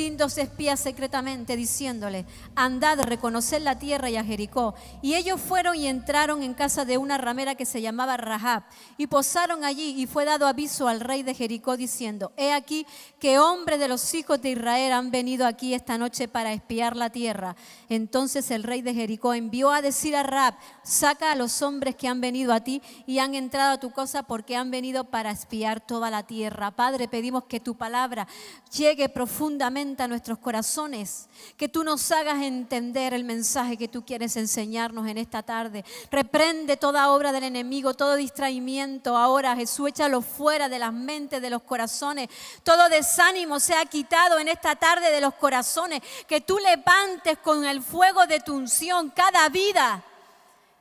distintos espías secretamente, diciéndole, andad, reconocer la tierra y a Jericó. Y ellos fueron y entraron en casa de una ramera que se llamaba Rahab, y posaron allí, y fue dado aviso al rey de Jericó, diciendo, he aquí que hombres de los hijos de Israel han venido aquí esta noche para espiar la tierra. Entonces el rey de Jericó envió a decir a Rahab, saca a los hombres que han venido a ti y han entrado a tu cosa porque han venido para espiar toda la tierra. Padre, pedimos que tu palabra llegue profundamente a nuestros corazones, que tú nos hagas entender el mensaje que tú quieres enseñarnos en esta tarde. Reprende toda obra del enemigo, todo distraimiento ahora, Jesús, échalo fuera de las mentes, de los corazones. Todo desánimo sea quitado en esta tarde de los corazones, que tú levantes con el fuego de tu unción cada vida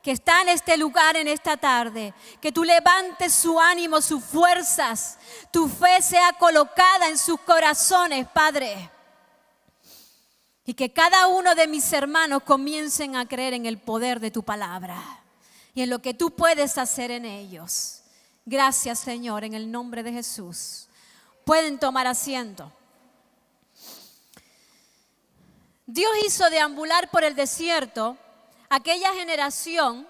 que está en este lugar en esta tarde, que tú levantes su ánimo, sus fuerzas, tu fe sea colocada en sus corazones, Padre. Y que cada uno de mis hermanos comiencen a creer en el poder de tu palabra y en lo que tú puedes hacer en ellos. Gracias, Señor, en el nombre de Jesús. Pueden tomar asiento. Dios hizo deambular por el desierto aquella generación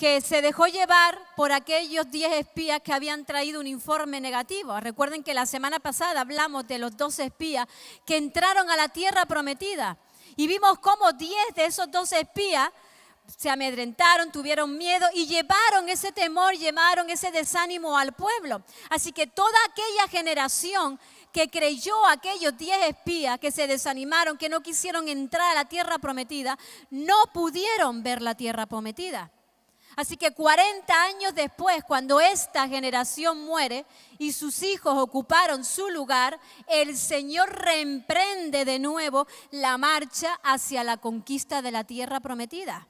que se dejó llevar por aquellos 10 espías que habían traído un informe negativo. Recuerden que la semana pasada hablamos de los 12 espías que entraron a la tierra prometida y vimos cómo 10 de esos 12 espías se amedrentaron, tuvieron miedo y llevaron ese temor, llevaron ese desánimo al pueblo. Así que toda aquella generación que creyó aquellos diez espías que se desanimaron, que no quisieron entrar a la tierra prometida, no pudieron ver la tierra prometida. Así que 40 años después, cuando esta generación muere y sus hijos ocuparon su lugar, el Señor reemprende de nuevo la marcha hacia la conquista de la tierra prometida.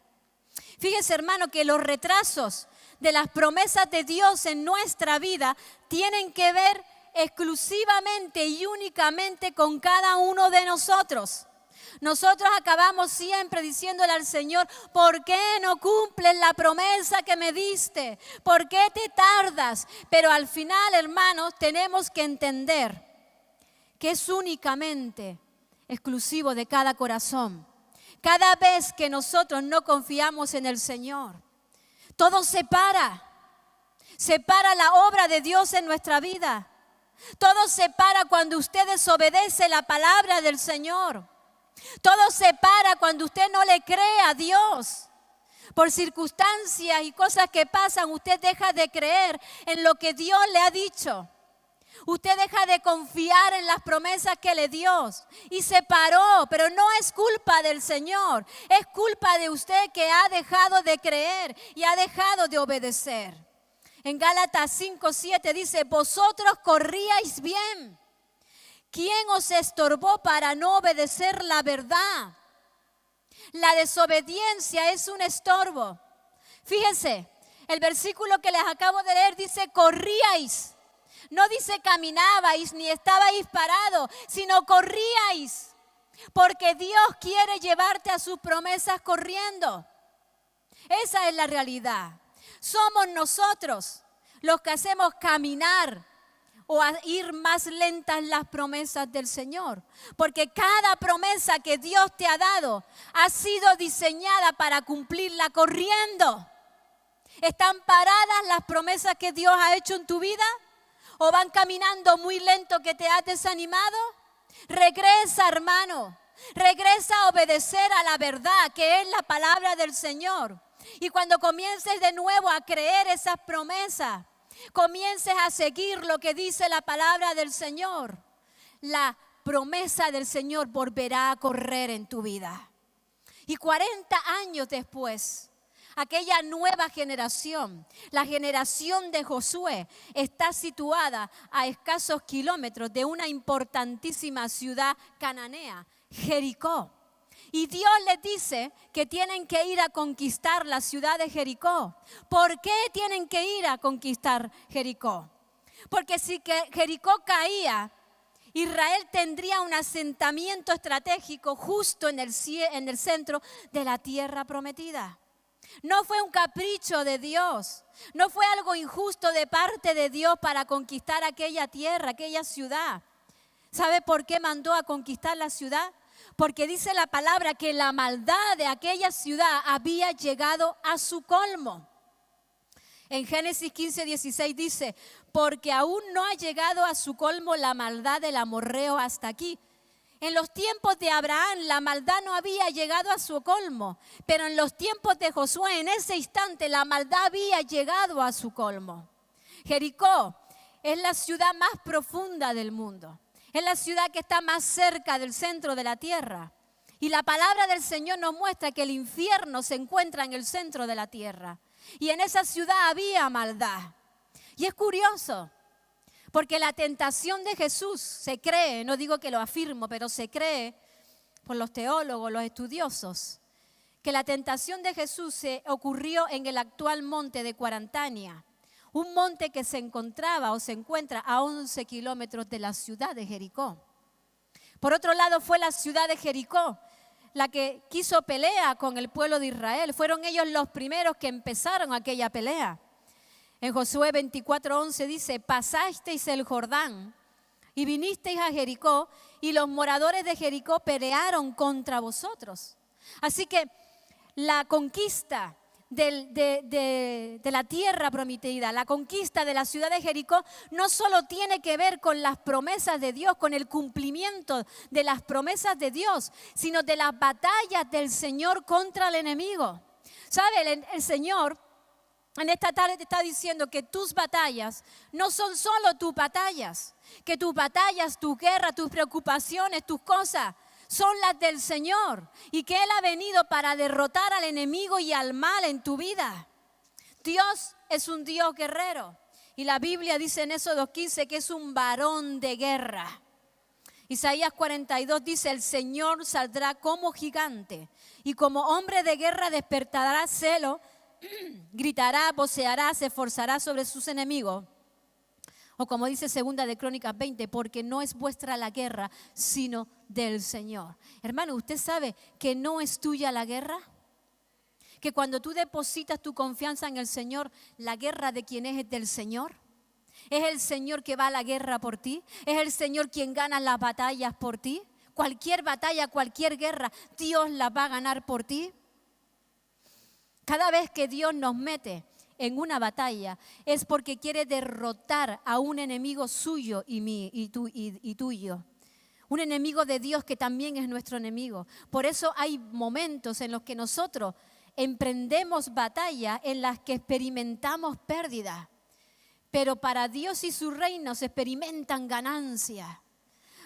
Fíjese hermano que los retrasos de las promesas de Dios en nuestra vida tienen que ver exclusivamente y únicamente con cada uno de nosotros. Nosotros acabamos siempre diciéndole al Señor, ¿por qué no cumples la promesa que me diste? ¿Por qué te tardas? Pero al final, hermanos, tenemos que entender que es únicamente exclusivo de cada corazón. Cada vez que nosotros no confiamos en el Señor, todo se para. Se para la obra de Dios en nuestra vida. Todo se para cuando usted desobedece la palabra del Señor. Todo se para cuando usted no le cree a Dios. Por circunstancias y cosas que pasan, usted deja de creer en lo que Dios le ha dicho. Usted deja de confiar en las promesas que le dio y se paró, pero no es culpa del Señor, es culpa de usted que ha dejado de creer y ha dejado de obedecer. En Gálatas 5:7 dice, vosotros corríais bien. ¿Quién os estorbó para no obedecer la verdad? La desobediencia es un estorbo. Fíjense, el versículo que les acabo de leer dice, corríais. No dice caminabais ni estabais parados, sino corríais. Porque Dios quiere llevarte a sus promesas corriendo. Esa es la realidad. Somos nosotros los que hacemos caminar o ir más lentas las promesas del Señor. Porque cada promesa que Dios te ha dado ha sido diseñada para cumplirla corriendo. ¿Están paradas las promesas que Dios ha hecho en tu vida? ¿O van caminando muy lento que te has desanimado? Regresa, hermano. Regresa a obedecer a la verdad que es la palabra del Señor. Y cuando comiences de nuevo a creer esas promesas, comiences a seguir lo que dice la palabra del Señor, la promesa del Señor volverá a correr en tu vida. Y 40 años después, aquella nueva generación, la generación de Josué, está situada a escasos kilómetros de una importantísima ciudad cananea, Jericó. Y Dios les dice que tienen que ir a conquistar la ciudad de Jericó. ¿Por qué tienen que ir a conquistar Jericó? Porque si Jericó caía, Israel tendría un asentamiento estratégico justo en el, en el centro de la tierra prometida. No fue un capricho de Dios, no fue algo injusto de parte de Dios para conquistar aquella tierra, aquella ciudad ¿Sabe por qué mandó a conquistar la ciudad? Porque dice la palabra que la maldad de aquella ciudad había llegado a su colmo. En Génesis 15, 16 dice, porque aún no ha llegado a su colmo la maldad del amorreo hasta aquí. En los tiempos de Abraham la maldad no había llegado a su colmo, pero en los tiempos de Josué, en ese instante, la maldad había llegado a su colmo. Jericó es la ciudad más profunda del mundo, es la ciudad que está más cerca del centro de la tierra. Y la palabra del Señor nos muestra que el infierno se encuentra en el centro de la tierra. Y en esa ciudad había maldad. Y es curioso, porque la tentación de Jesús se cree, no digo que lo afirmo, pero se cree por los teólogos, los estudiosos, que la tentación de Jesús se ocurrió en el actual monte de Cuarantania, un monte que se encontraba o se encuentra a 11 kilómetros de la ciudad de Jericó. Por otro lado, fue la ciudad de Jericó la que quiso pelea con el pueblo de Israel. Fueron ellos los primeros que empezaron aquella pelea. En Josué 24:11 dice, pasasteis el Jordán y vinisteis a Jericó y los moradores de Jericó pelearon contra vosotros. Así que la conquista de, la tierra prometida, la conquista de la ciudad de Jericó, no solo tiene que ver con las promesas de Dios, con el cumplimiento de las promesas de Dios, sino de las batallas del Señor contra el enemigo. ¿Sabe? El, Señor en esta tarde te está diciendo que tus batallas no son solo tus batallas, que tus batallas, tus guerras, tus preocupaciones, tus cosas, son las del Señor y que Él ha venido para derrotar al enemigo y al mal en tu vida. Dios es un Dios guerrero y la Biblia dice en eso 2.15 que es un varón de guerra. Isaías 42 dice, el Señor saldrá como gigante y como hombre de guerra despertará celo, gritará, voceará, se esforzará sobre sus enemigos. O como dice segunda de Crónicas 20, porque no es vuestra la guerra, sino del Señor. Hermano, ¿usted sabe que no es tuya la guerra? Que cuando tú depositas tu confianza en el Señor, la guerra de quien es es del Señor. Es el Señor que va a la guerra por ti. Es el Señor quien gana las batallas por ti. Cualquier batalla, cualquier guerra, Dios la va a ganar por ti. Cada vez que Dios nos mete en una batalla es porque quiere derrotar a un enemigo suyo y, mí, y, y, tuyo. Un enemigo de Dios que también es nuestro enemigo. Por eso hay momentos en los que nosotros emprendemos batalla en las que experimentamos pérdida. Pero para Dios y su reino se experimentan ganancia.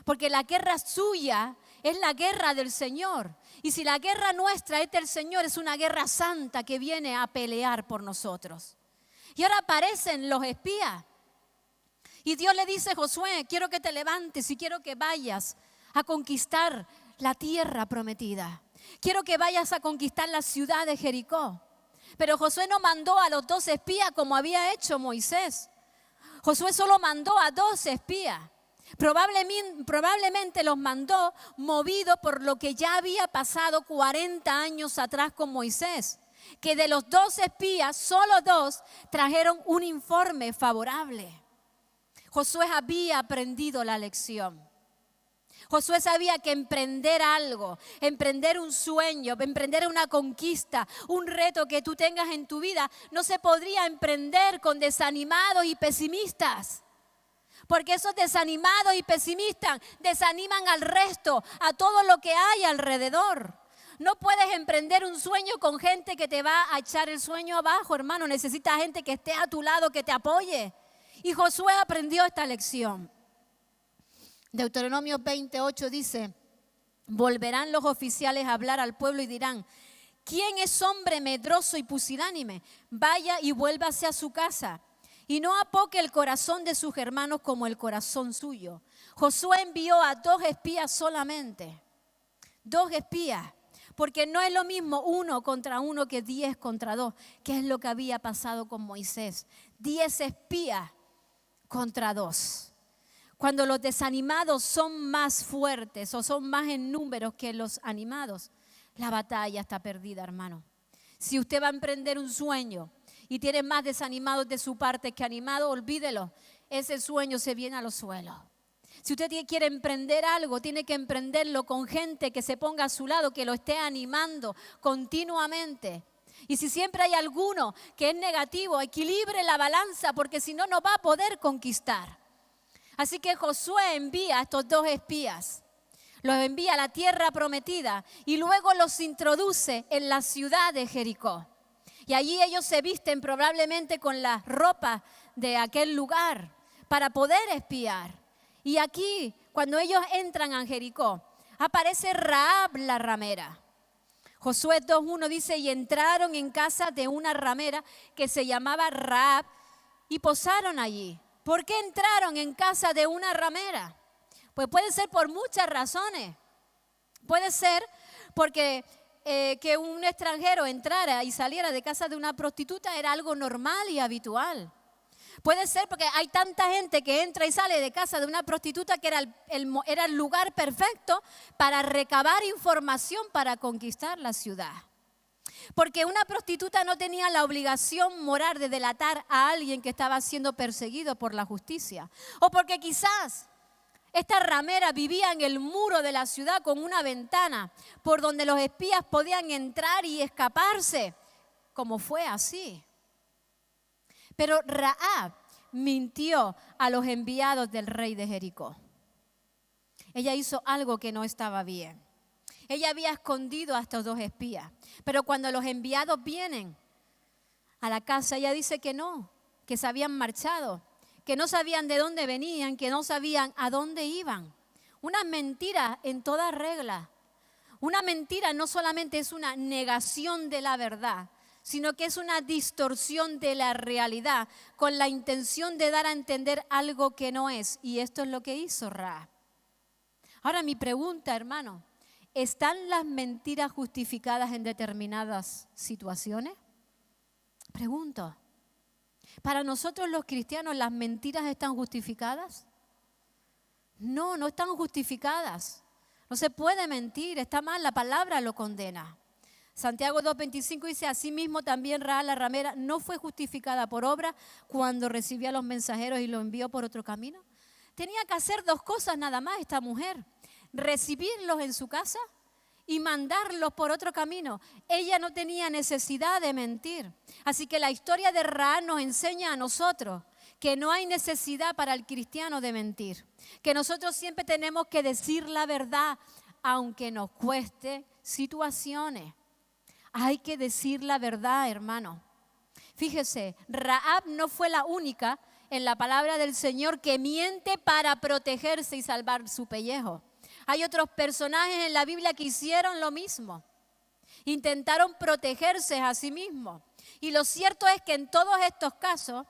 Porque la guerra suya es la guerra del Señor. Y si la guerra nuestra es del Señor, es una guerra santa que viene a pelear por nosotros. Y ahora aparecen los espías. Y Dios le dice, Josué, quiero que te levantes y quiero que vayas a conquistar la tierra prometida. Quiero que vayas a conquistar la ciudad de Jericó. Pero Josué no mandó a los dos espías como había hecho Moisés. Josué solo mandó a dos espías. Probablemente, los mandó movido por lo que ya había pasado 40 años atrás con Moisés, que de los dos espías, solo dos trajeron un informe favorable. Josué había aprendido la lección. Josué sabía que emprender algo, emprender un sueño, emprender una conquista, un reto que tú tengas en tu vida, no se podría emprender con desanimados y pesimistas. Porque esos desanimados y pesimistas desaniman al resto, a todo lo que hay alrededor. No puedes emprender un sueño con gente que te va a echar el sueño abajo, hermano. Necesitas gente que esté a tu lado, que te apoye. Y Josué aprendió esta lección. Deuteronomio 28 dice, volverán los oficiales a hablar al pueblo y dirán, ¿quién es hombre medroso y pusilánime? Vaya y vuélvase a su casa y no apoque el corazón de sus hermanos como el corazón suyo. Josué envió a dos espías solamente, dos espías, porque no es lo mismo uno contra uno que diez contra dos, que es lo que había pasado con Moisés. Diez espías contra dos. Cuando los desanimados son más fuertes o son más en números que los animados, la batalla está perdida, hermano. Si usted va a emprender un sueño, y tiene más desanimados de su parte que animados, olvídelo. Ese sueño se viene a los suelos. Si usted quiere emprender algo, tiene que emprenderlo con gente que se ponga a su lado, que lo esté animando continuamente. Y si siempre hay alguno que es negativo, equilibre la balanza, porque si no, no va a poder conquistar. Así que Josué envía a estos dos espías, los envía a la tierra prometida y luego los introduce en la ciudad de Jericó. Y allí ellos se visten probablemente con las ropas de aquel lugar para poder espiar. Y aquí, cuando ellos entran a Jericó, aparece Raab la ramera. Josué 2.1 dice, y entraron en casa de una ramera que se llamaba Raab y posaron allí. ¿Por qué entraron en casa de una ramera? Pues puede ser por muchas razones. Puede ser porque eh, que un extranjero entrara y saliera de casa de una prostituta era algo normal y habitual. Puede ser porque hay tanta gente que entra y sale de casa de una prostituta que era el, era el lugar perfecto para recabar información para conquistar la ciudad. Porque una prostituta no tenía la obligación moral de delatar a alguien que estaba siendo perseguido por la justicia. O porque quizás esta ramera vivía en el muro de la ciudad con una ventana por donde los espías podían entrar y escaparse, como fue así. Pero Raab mintió a los enviados del rey de Jericó. Ella hizo algo que no estaba bien. Ella había escondido a estos dos espías. Pero cuando los enviados vienen a la casa, ella dice que no, que se habían marchado, que no sabían de dónde venían, que no sabían a dónde iban. Una mentira en toda regla. Una mentira no solamente es una negación de la verdad, sino que es una distorsión de la realidad con la intención de dar a entender algo que no es. Y esto es lo que hizo Ra. Ahora mi pregunta, hermano, ¿están las mentiras justificadas en determinadas situaciones? Pregunto, ¿para nosotros los cristianos las mentiras están justificadas? No, no están justificadas. No se puede mentir, está mal, la palabra lo condena. Santiago 2.25 dice, asimismo también Ra la ramera no fue justificada por obra cuando recibió a los mensajeros y los envió por otro camino. Tenía que hacer dos cosas nada más esta mujer, recibirlos en su casa y mandarlos por otro camino. Ella no tenía necesidad de mentir. Así que la historia de Ra nos enseña a nosotros que no hay necesidad para el cristiano de mentir, que nosotros siempre tenemos que decir la verdad, aunque nos cueste situaciones. Hay que decir la verdad, hermano. Fíjese, Raab no fue la única en la palabra del Señor que miente para protegerse y salvar su pellejo. Hay otros personajes en la Biblia que hicieron lo mismo. Intentaron protegerse a sí mismos. Y lo cierto es que en todos estos casos,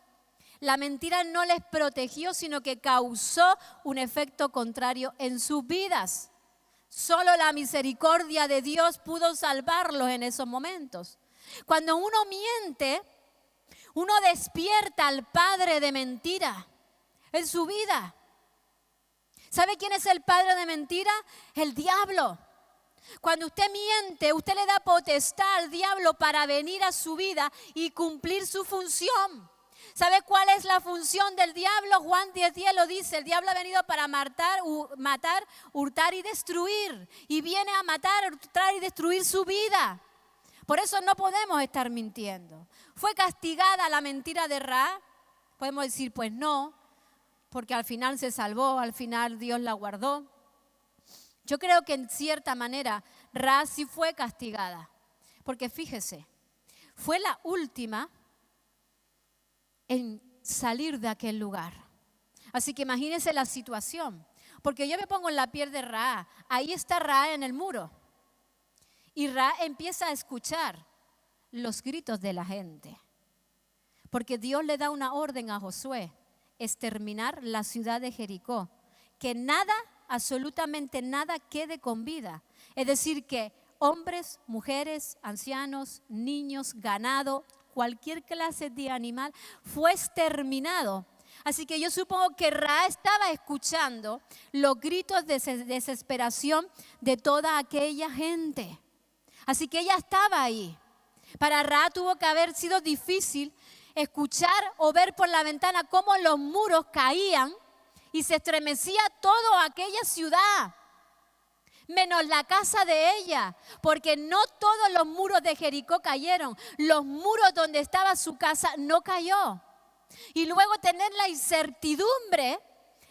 la mentira no les protegió, sino que causó un efecto contrario en sus vidas. Solo la misericordia de Dios pudo salvarlos en esos momentos. Cuando uno miente, uno despierta al padre de mentira en su vida. ¿Sabe quién es el padre de mentira? El diablo. Cuando usted miente, usted le da potestad al diablo para venir a su vida y cumplir su función. ¿Sabe cuál es la función del diablo? Juan 10:10 lo dice, el diablo ha venido para matar, matar, hurtar y destruir. Y viene a matar, hurtar y destruir su vida. Por eso no podemos estar mintiendo. ¿Fue castigada la mentira de Ra? Podemos decir, pues no, porque al final se salvó, al final Dios la guardó. Yo creo que en cierta manera Ra sí fue castigada, porque fíjese, fue la última en salir de aquel lugar. Así que imagínense la situación. Porque yo me pongo en la piel de Ra. Ahí está Ra en el muro. Y Ra empieza a escuchar los gritos de la gente. Porque Dios le da una orden a Josué, exterminar la ciudad de Jericó. Que nada, absolutamente nada quede con vida. Es decir, que hombres, mujeres, ancianos, niños, ganado, cualquier clase de animal, fue exterminado. Así que yo supongo que Ra estaba escuchando los gritos de desesperación de toda aquella gente. Así que ella estaba ahí. Para Ra tuvo que haber sido difícil escuchar o ver por la ventana cómo los muros caían y se estremecía toda aquella ciudad, menos la casa de ella, porque no todos los muros de Jericó cayeron, los muros donde estaba su casa no cayó. Y luego tener la incertidumbre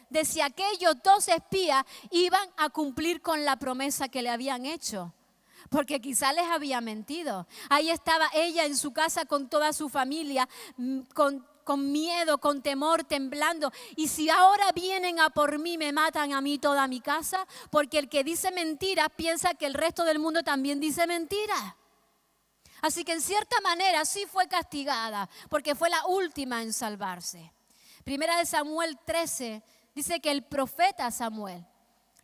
de si aquellos dos espías iban a cumplir con la promesa que le habían hecho porque quizá les había mentido. Ahí estaba ella en su casa con toda su familia, mm, con, con miedo, con temor, temblando. Y si ahora vienen a por mí, me matan a mí toda mi casa, porque el que dice mentira piensa que el resto del mundo también dice mentira. Así que en cierta manera sí fue castigada, porque fue la última en salvarse. Primera de Samuel 13 dice que el profeta Samuel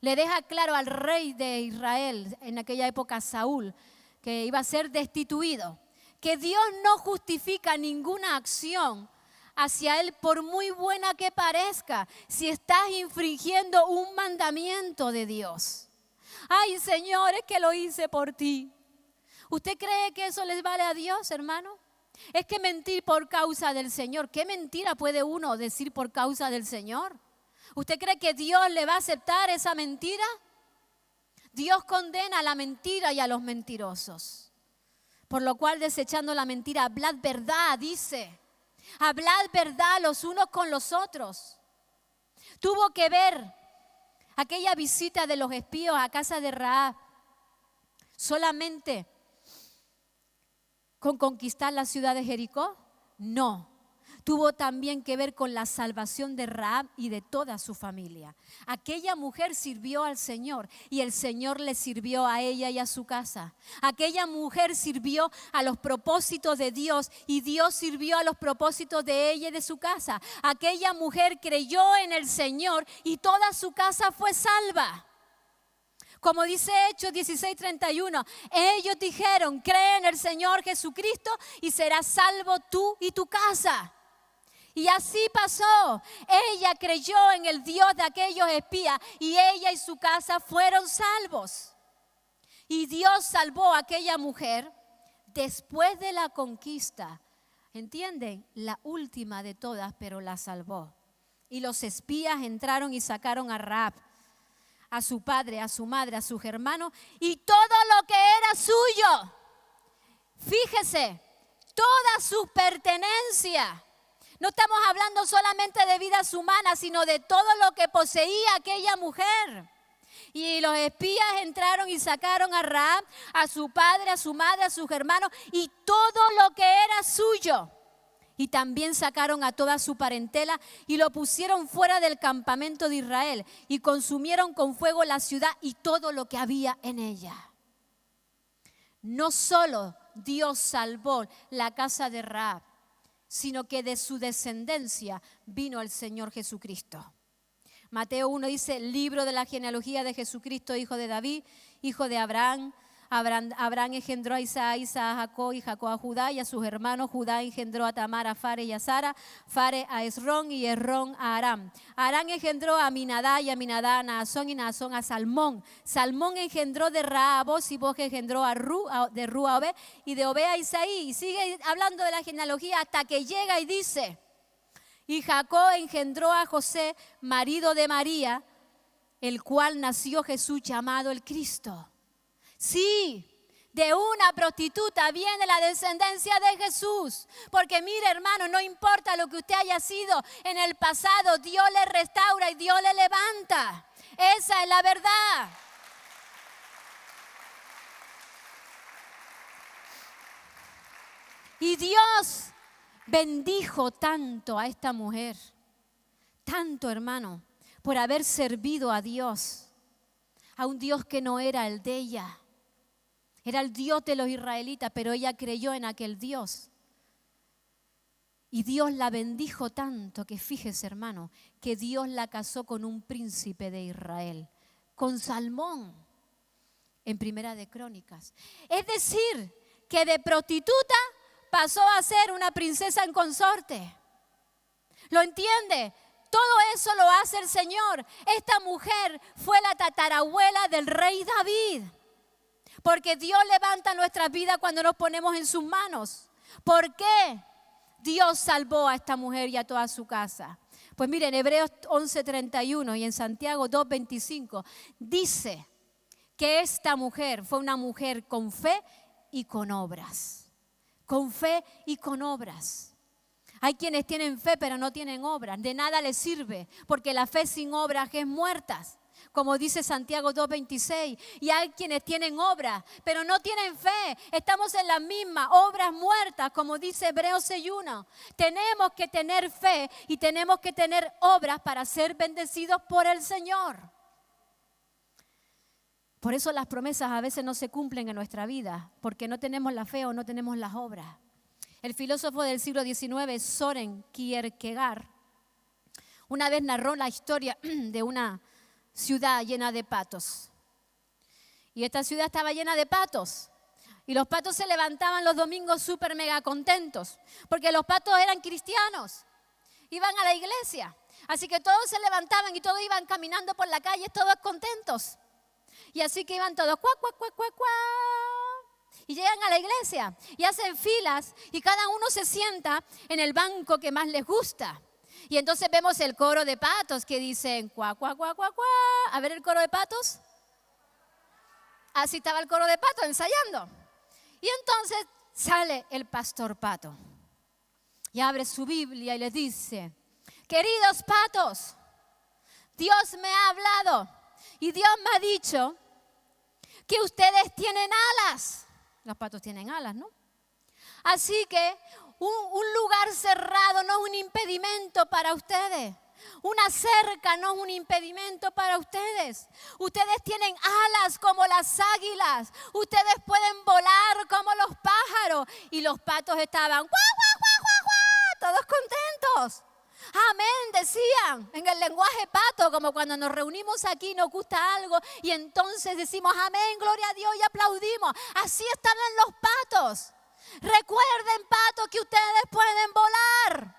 le deja claro al rey de Israel, en aquella época Saúl, que iba a ser destituido, que Dios no justifica ninguna acción hacia él por muy buena que parezca, si estás infringiendo un mandamiento de Dios. Ay, Señor, es que lo hice por ti. ¿Usted cree que eso les vale a Dios, hermano? Es que mentir por causa del Señor. ¿Qué mentira puede uno decir por causa del Señor? ¿Usted cree que Dios le va a aceptar esa mentira? Dios condena a la mentira y a los mentirosos. Por lo cual, desechando la mentira, hablad verdad, dice. Hablad verdad los unos con los otros. Tuvo que ver aquella visita de los espíos a casa de Raab solamente con conquistar la ciudad de Jericó. No, tuvo también que ver con la salvación de Raab y de toda su familia. Aquella mujer sirvió al Señor y el Señor le sirvió a ella y a su casa. Aquella mujer sirvió a los propósitos de Dios y Dios sirvió a los propósitos de ella y de su casa. Aquella mujer creyó en el Señor y toda su casa fue salva. Como dice Hechos 16:31, ellos dijeron, cree en el Señor Jesucristo y serás salvo tú y tu casa. Y así pasó. Ella creyó en el Dios de aquellos espías y ella y su casa fueron salvos. Y Dios salvó a aquella mujer después de la conquista. ¿Entienden? La última de todas, pero la salvó. Y los espías entraron y sacaron a Raab, a su padre, a su madre, a sus hermanos y todo lo que era suyo. Fíjese, toda su pertenencia no estamos hablando solamente de vidas humanas, sino de todo lo que poseía aquella mujer. Y los espías entraron y sacaron a Raab, a su padre, a su madre, a sus hermanos y todo lo que era suyo. Y también sacaron a toda su parentela y lo pusieron fuera del campamento de Israel y consumieron con fuego la ciudad y todo lo que había en ella. No solo Dios salvó la casa de Raab, sino que de su descendencia vino el Señor Jesucristo. Mateo 1 dice, libro de la genealogía de Jesucristo, hijo de David, hijo de Abraham, Abraham, engendró a Isaac, Isaac a Jacob y Jacob a Judá y a sus hermanos. Judá engendró a Tamar, a Fare y a Sara, Fare a Esrón y Esrón a Aram. Aram engendró a Minadá y a Minadá a Naasón y Naasón a Salmón. Salmón engendró de Ra a y Vos engendró a Ru, de Ru a y de Obe a Isaí. Y sigue hablando de la genealogía hasta que llega y dice, y Jacob engendró a José, marido de María, el cual nació Jesús llamado el Cristo. Sí, de una prostituta viene la descendencia de Jesús. Porque mire hermano, no importa lo que usted haya sido en el pasado, Dios le restaura y Dios le levanta. Esa es la verdad. Y Dios bendijo tanto a esta mujer, tanto hermano, por haber servido a Dios, a un Dios que no era el de ella era el Dios de los israelitas, pero ella creyó en aquel Dios. Y Dios la bendijo tanto que fíjese hermano, que Dios la casó con un príncipe de Israel, con Salmón, en Primera de Crónicas. Es decir, que de prostituta pasó a ser una princesa en consorte. ¿Lo entiende? Todo eso lo hace el Señor. Esta mujer fue la tatarabuela del rey David. Porque Dios levanta nuestras vidas cuando nos ponemos en sus manos. ¿Por qué Dios salvó a esta mujer y a toda su casa? Pues miren, Hebreos 11:31 y en Santiago 2:25 dice que esta mujer fue una mujer con fe y con obras. Con fe y con obras. Hay quienes tienen fe pero no tienen obras. De nada les sirve porque la fe sin obras es muerta como dice Santiago 2.26. Y hay quienes tienen obras, pero no tienen fe. Estamos en la misma, obras muertas, como dice Hebreos 6.1. Tenemos que tener fe y tenemos que tener obras para ser bendecidos por el Señor. Por eso las promesas a veces no se cumplen en nuestra vida, porque no tenemos la fe o no tenemos las obras. El filósofo del siglo XIX, Soren Kierkegaard, una vez narró la historia de una ciudad llena de patos. Y esta ciudad estaba llena de patos. Y los patos se levantaban los domingos súper mega contentos, porque los patos eran cristianos, iban a la iglesia. Así que todos se levantaban y todos iban caminando por la calle, todos contentos. Y así que iban todos, cuac, cuac, cuac, cuac. Y llegan a la iglesia y hacen filas y cada uno se sienta en el banco que más les gusta. Y entonces vemos el coro de patos que dicen cuá, cuá, cuá, cuá, cuá. A ver el coro de patos. Así estaba el coro de patos ensayando. Y entonces sale el pastor pato y abre su Biblia y les dice, queridos patos, Dios me ha hablado y Dios me ha dicho que ustedes tienen alas. Los patos tienen alas, ¿no? Así que un, lugar cerrado no es un impedimento para ustedes. Una cerca no es un impedimento para ustedes. Ustedes tienen alas como las águilas. Ustedes pueden volar como los pájaros. Y los patos estaban, ¡guau, guau, guau, guau, Todos contentos. Amén, decían en el lenguaje pato, como cuando nos reunimos aquí nos gusta algo y entonces decimos amén, gloria a Dios y aplaudimos. Así estaban los patos. Recuerden, pato, que ustedes pueden volar.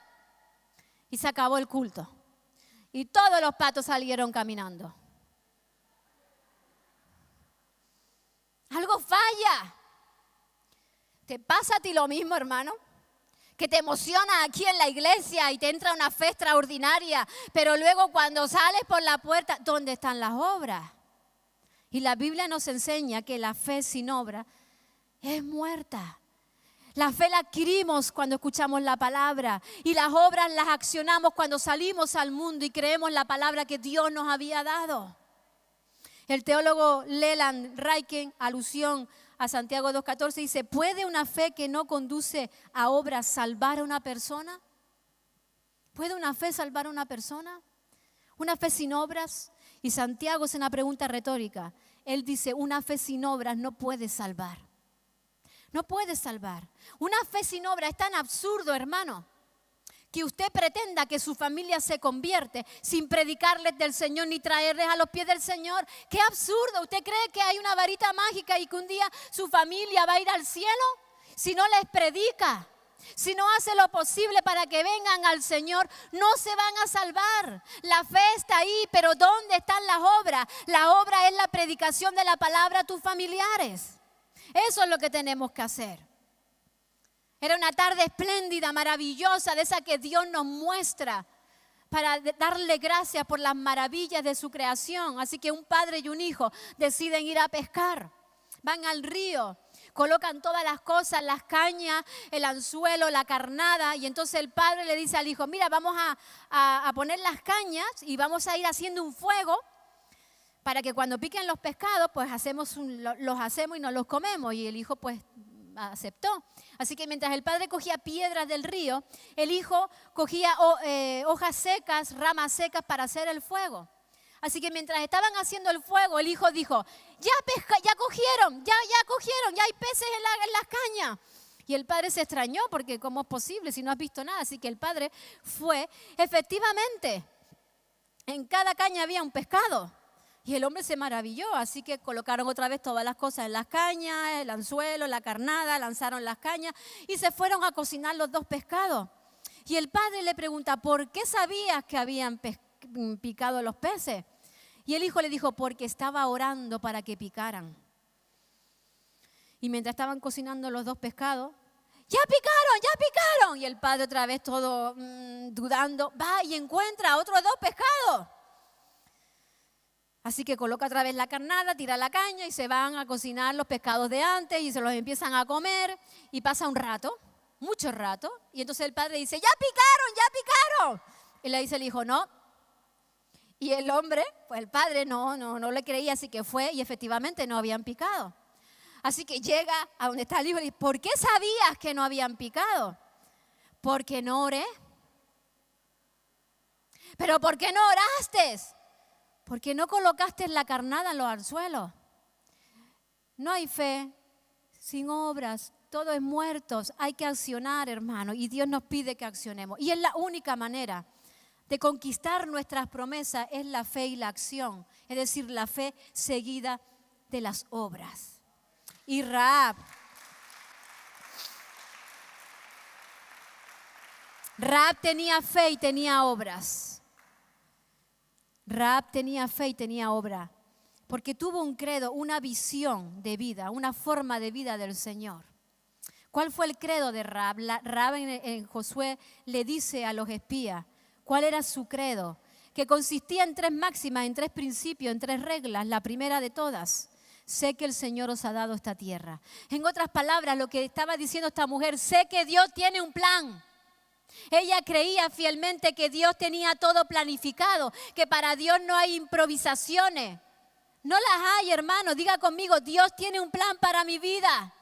Y se acabó el culto. Y todos los patos salieron caminando. Algo falla. ¿Te pasa a ti lo mismo, hermano? Que te emociona aquí en la iglesia y te entra una fe extraordinaria, pero luego cuando sales por la puerta, ¿dónde están las obras? Y la Biblia nos enseña que la fe sin obra es muerta. La fe la adquirimos cuando escuchamos la palabra y las obras las accionamos cuando salimos al mundo y creemos la palabra que Dios nos había dado. El teólogo Leland Reichen, alusión a Santiago 2.14, dice, ¿puede una fe que no conduce a obras salvar a una persona? ¿Puede una fe salvar a una persona? ¿Una fe sin obras? Y Santiago es una pregunta retórica. Él dice, una fe sin obras no puede salvar. No puede salvar. Una fe sin obra es tan absurdo, hermano, que usted pretenda que su familia se convierte sin predicarles del Señor ni traerles a los pies del Señor. Qué absurdo. ¿Usted cree que hay una varita mágica y que un día su familia va a ir al cielo si no les predica? Si no hace lo posible para que vengan al Señor, no se van a salvar. La fe está ahí, pero ¿dónde están las obras? La obra es la predicación de la palabra a tus familiares. Eso es lo que tenemos que hacer. Era una tarde espléndida, maravillosa, de esa que Dios nos muestra para darle gracias por las maravillas de su creación. Así que un padre y un hijo deciden ir a pescar. Van al río, colocan todas las cosas, las cañas, el anzuelo, la carnada, y entonces el padre le dice al hijo, mira, vamos a, a poner las cañas y vamos a ir haciendo un fuego para que cuando piquen los pescados, pues los hacemos y nos los comemos. Y el hijo pues aceptó. Así que mientras el padre cogía piedras del río, el hijo cogía eh, hojas secas, ramas secas para hacer el fuego. Así que mientras estaban haciendo el fuego, el hijo dijo, ya pesca, ya cogieron, ya, cogieron, ya hay peces en, en las cañas. Y el padre se extrañó porque ¿cómo es posible si no has visto nada? Así que el padre fue, efectivamente, en cada caña había un pescado. Y el hombre se maravilló, así que colocaron otra vez todas las cosas en las cañas, el anzuelo, la carnada, lanzaron las cañas y se fueron a cocinar los dos pescados. Y el padre le pregunta, ¿por qué sabías que habían picado los peces? Y el hijo le dijo, porque estaba orando para que picaran. Y mientras estaban cocinando los dos pescados, ya picaron, ya picaron. Y el padre otra vez todo mm, dudando, va y encuentra otros dos pescados. Así que coloca otra vez la carnada, tira la caña y se van a cocinar los pescados de antes y se los empiezan a comer y pasa un rato, mucho rato. Y entonces el padre dice, ya picaron, ya picaron. Y le dice el hijo, no. Y el hombre, pues el padre no, no, no le creía, así que fue y efectivamente no habían picado. Así que llega a donde está el hijo y dice, ¿por qué sabías que no habían picado? Porque no oré. ¿Pero por qué no oraste? Porque no colocaste la carnada en los anzuelos. No hay fe sin obras. Todo es muertos. Hay que accionar, hermano. Y Dios nos pide que accionemos. Y es la única manera de conquistar nuestras promesas es la fe y la acción. Es decir, la fe seguida de las obras y Raab. Raab tenía fe y tenía obras. Raab tenía fe y tenía obra, porque tuvo un credo, una visión de vida, una forma de vida del Señor. ¿Cuál fue el credo de Raab? Raab en, en Josué le dice a los espías cuál era su credo, que consistía en tres máximas, en tres principios, en tres reglas. La primera de todas, sé que el Señor os ha dado esta tierra. En otras palabras, lo que estaba diciendo esta mujer, sé que Dios tiene un plan. Ella creía fielmente que Dios tenía todo planificado, que para Dios no hay improvisaciones. No las hay, hermano. Diga conmigo, Dios tiene un plan para mi vida.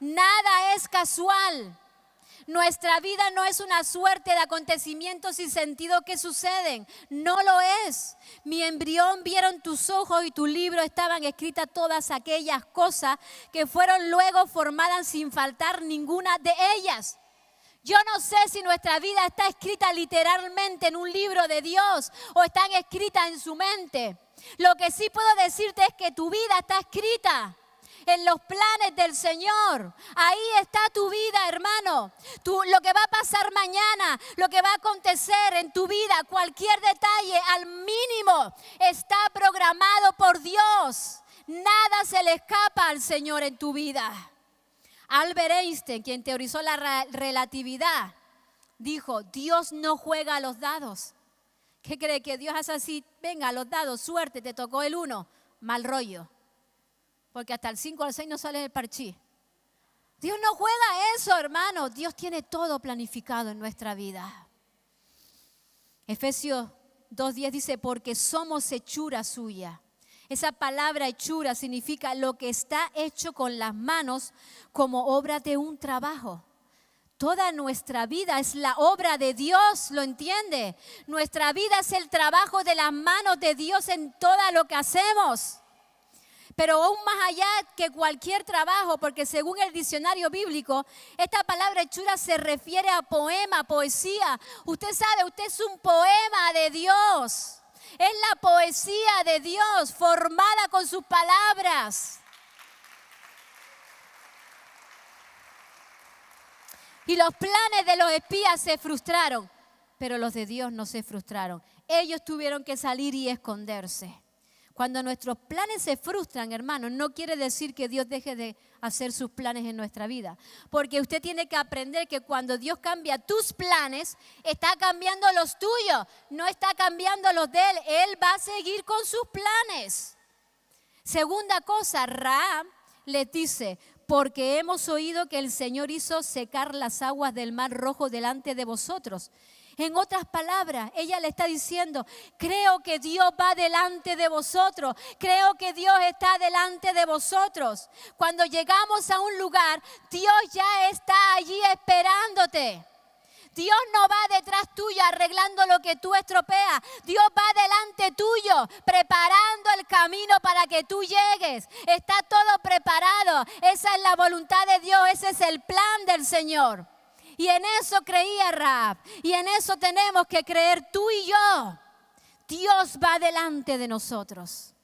Nada es casual. Nuestra vida no es una suerte de acontecimientos sin sentido que suceden. No lo es. Mi embrión vieron tus ojos y tu libro estaban escritas todas aquellas cosas que fueron luego formadas sin faltar ninguna de ellas. Yo no sé si nuestra vida está escrita literalmente en un libro de Dios o están escritas en su mente. Lo que sí puedo decirte es que tu vida está escrita en los planes del Señor. Ahí está tu vida, hermano. lo que va a pasar mañana, lo que va a acontecer en tu vida, cualquier detalle al mínimo está programado por Dios. Nada se le escapa al Señor en tu vida. Albert Einstein, quien teorizó la relatividad, dijo, Dios no juega a los dados. ¿Qué cree que Dios hace así? Venga, los dados, suerte, te tocó el uno, mal rollo porque hasta el 5 al 6 no sale el parchí. Dios no juega eso, hermano. Dios tiene todo planificado en nuestra vida. Efesios 2.10 dice, porque somos hechura suya. Esa palabra hechura significa lo que está hecho con las manos como obra de un trabajo. Toda nuestra vida es la obra de Dios, ¿lo entiende? Nuestra vida es el trabajo de las manos de Dios en todo lo que hacemos. Pero aún más allá que cualquier trabajo, porque según el diccionario bíblico, esta palabra hechura se refiere a poema, poesía. Usted sabe, usted es un poema de Dios. Es la poesía de Dios formada con sus palabras. Y los planes de los espías se frustraron, pero los de Dios no se frustraron. Ellos tuvieron que salir y esconderse. Cuando nuestros planes se frustran, hermano, no quiere decir que Dios deje de hacer sus planes en nuestra vida. Porque usted tiene que aprender que cuando Dios cambia tus planes, está cambiando los tuyos, no está cambiando los de Él. Él va a seguir con sus planes. Segunda cosa, Raab les dice, porque hemos oído que el Señor hizo secar las aguas del mar rojo delante de vosotros en otras palabras, ella le está diciendo, creo que Dios va delante de vosotros, creo que Dios está delante de vosotros. Cuando llegamos a un lugar, Dios ya está allí esperándote. Dios no va detrás tuyo arreglando lo que tú estropeas. Dios va delante tuyo preparando el camino para que tú llegues. Está todo preparado. Esa es la voluntad de Dios. Ese es el plan del Señor. Y en eso creía Raab. Y en eso tenemos que creer tú y yo. Dios va delante de nosotros.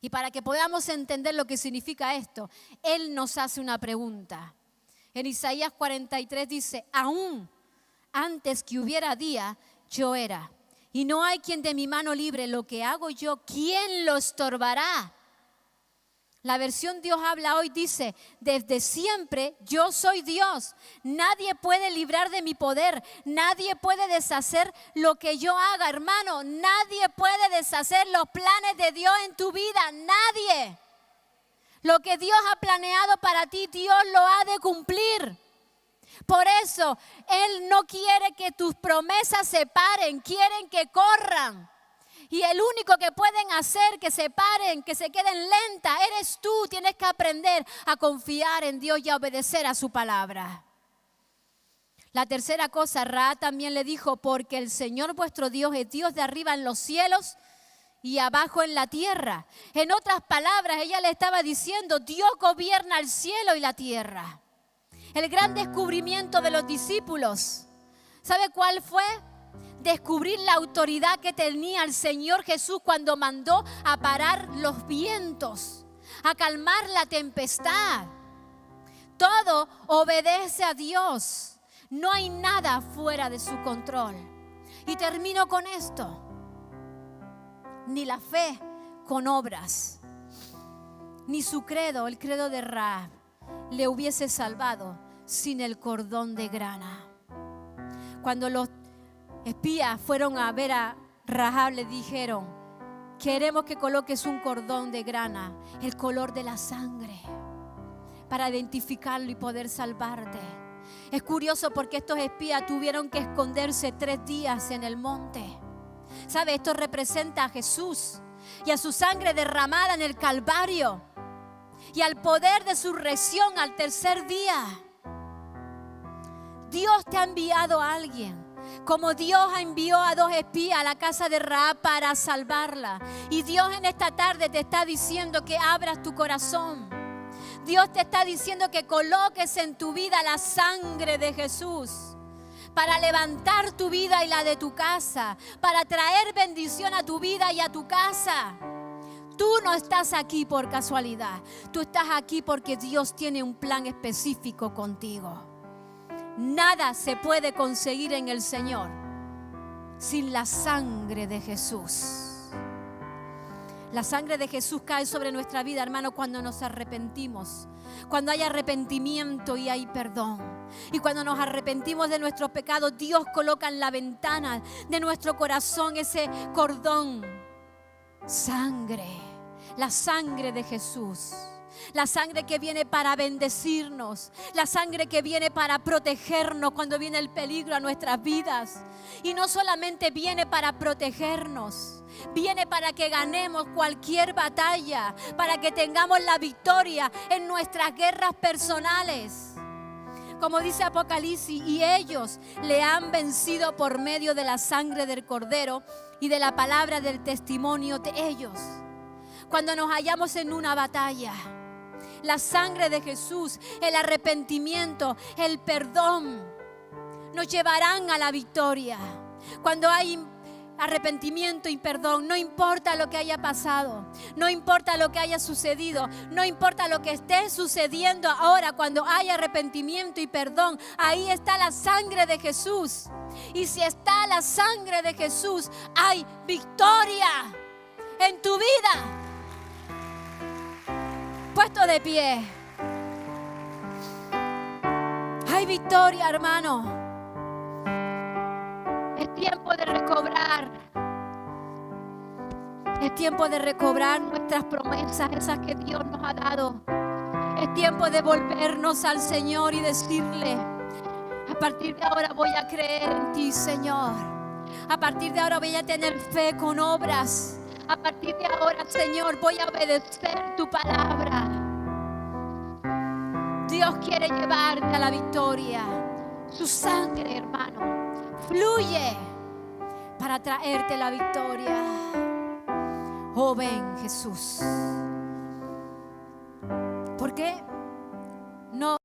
Y para que podamos entender lo que significa esto, Él nos hace una pregunta. En Isaías 43 dice, aún antes que hubiera día, yo era. Y no hay quien de mi mano libre lo que hago yo, ¿quién lo estorbará? La versión Dios habla hoy dice, desde siempre yo soy Dios. Nadie puede librar de mi poder. Nadie puede deshacer lo que yo haga, hermano. Nadie puede deshacer los planes de Dios en tu vida. Nadie. Lo que Dios ha planeado para ti, Dios lo ha de cumplir. Por eso Él no quiere que tus promesas se paren, quieren que corran. Y el único que pueden hacer que se paren, que se queden lentas, eres tú. Tienes que aprender a confiar en Dios y a obedecer a su palabra. La tercera cosa, Ra también le dijo, porque el Señor vuestro Dios es Dios de arriba en los cielos y abajo en la tierra. En otras palabras, ella le estaba diciendo, Dios gobierna el cielo y la tierra. El gran descubrimiento de los discípulos, ¿sabe cuál fue? Descubrir la autoridad que tenía el Señor Jesús cuando mandó a parar los vientos, a calmar la tempestad. Todo obedece a Dios. No hay nada fuera de su control. Y termino con esto ni la fe con obras, ni su credo, el credo de Ra, le hubiese salvado sin el cordón de grana. Cuando los espías fueron a ver a Rahab, le dijeron, queremos que coloques un cordón de grana, el color de la sangre, para identificarlo y poder salvarte. Es curioso porque estos espías tuvieron que esconderse tres días en el monte ¿Sabe? Esto representa a Jesús y a su sangre derramada en el Calvario y al poder de su resurrección al tercer día. Dios te ha enviado a alguien. Como Dios envió a dos espías a la casa de Raab para salvarla. Y Dios en esta tarde te está diciendo que abras tu corazón. Dios te está diciendo que coloques en tu vida la sangre de Jesús para levantar tu vida y la de tu casa, para traer bendición a tu vida y a tu casa. Tú no estás aquí por casualidad, tú estás aquí porque Dios tiene un plan específico contigo. Nada se puede conseguir en el Señor sin la sangre de Jesús. La sangre de Jesús cae sobre nuestra vida, hermano, cuando nos arrepentimos. Cuando hay arrepentimiento y hay perdón. Y cuando nos arrepentimos de nuestros pecados, Dios coloca en la ventana de nuestro corazón ese cordón. Sangre. La sangre de Jesús. La sangre que viene para bendecirnos. La sangre que viene para protegernos cuando viene el peligro a nuestras vidas. Y no solamente viene para protegernos viene para que ganemos cualquier batalla, para que tengamos la victoria en nuestras guerras personales. Como dice Apocalipsis, y ellos le han vencido por medio de la sangre del cordero y de la palabra del testimonio de ellos. Cuando nos hallamos en una batalla, la sangre de Jesús, el arrepentimiento, el perdón, nos llevarán a la victoria. Cuando hay arrepentimiento y perdón. No importa lo que haya pasado, no importa lo que haya sucedido, no importa lo que esté sucediendo ahora cuando hay arrepentimiento y perdón. Ahí está la sangre de Jesús. Y si está la sangre de Jesús, hay victoria en tu vida. Puesto de pie. Hay victoria, hermano tiempo de recobrar. Es tiempo de recobrar nuestras promesas, esas que Dios nos ha dado. Es tiempo de volvernos al Señor y decirle, a partir de ahora voy a creer en ti, Señor. A partir de ahora voy a tener fe con obras. A partir de ahora, Señor, voy a obedecer tu palabra. Dios quiere llevarte a la victoria. Su sangre, hermano, fluye para traerte la victoria. Oh, ven Jesús. ¿Por qué no